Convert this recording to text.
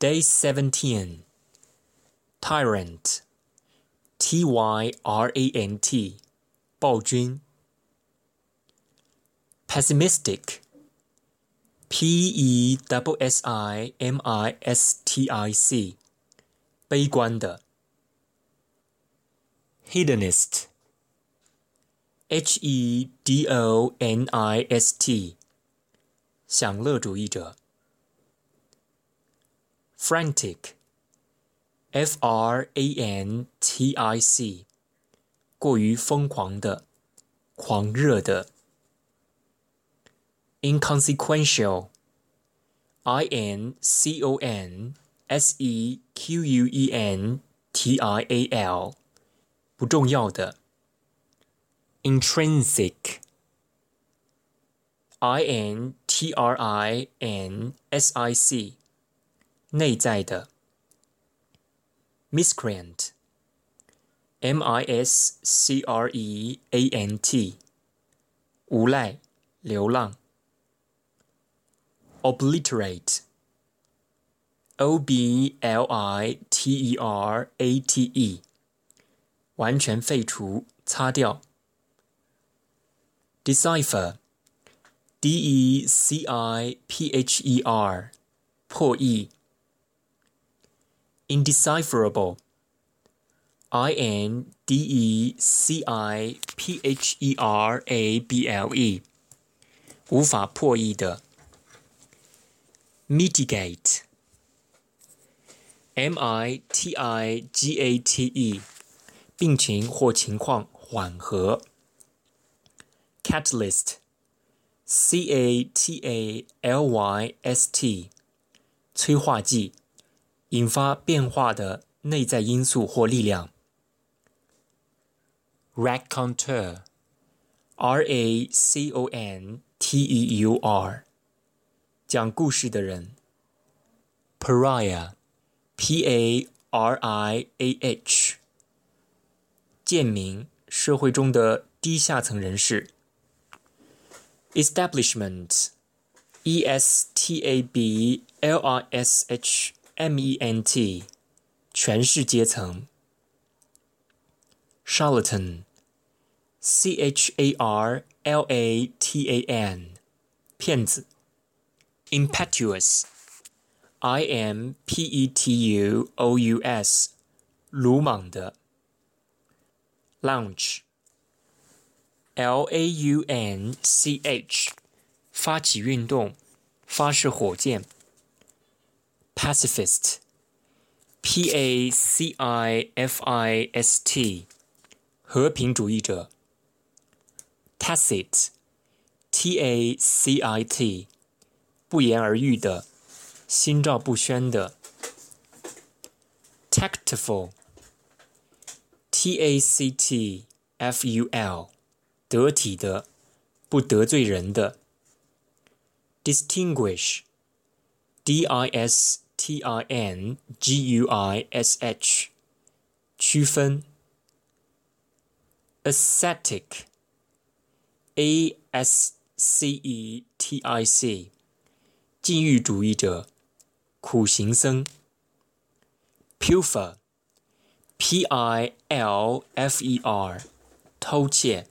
Day 17 Tyrant T Y R A N T 暴君 Pessimistic P E S S I M I S T I C 悲观的 Hedonist H E D O N I S T 享乐主义者。 frantic, f r a n t i c，过于疯狂的、狂热的。inconsequential, i n c o n s e q u e n t i a l，不重要的。intrinsic, i n t r i n s i c。 内在的，miscreant，m i s c r e a n t，无赖、流浪，obliterate，o b l i t e r a t e，完全废除、擦掉，decipher，d e c i p h e r，破译。 indecipherable. I N D E C I P H E R A B L E，无法破译的。mitigate，M I T I G A T E，病情或情况缓和。catalyst，C A T A L Y S T，催化剂。 引发变化的内在因素或力量。raconteur，r a c o n t e u r，讲故事的人。pariah，p a r i a h，贱民，社会中的低下层人士。establishment，e s t a b l i s h。ment，权势阶层。charlatan，c h a r l a t a n，骗子。impetuous，i m p e t u o u s，鲁莽的。launch，l a u n c h，发起运动，发射火箭。 pacifist, P A C I F I S T，和平主义者。tacit, T A C I T，不言而喻的，心照不宣的。tactful, T A C T F U L，得体的，不得罪人的。distinguish, D I S T I N G U I S H，区分。Ascetic，A S C E T I C，禁欲主义者，苦行僧。Pilfer，P I L F E R，偷窃。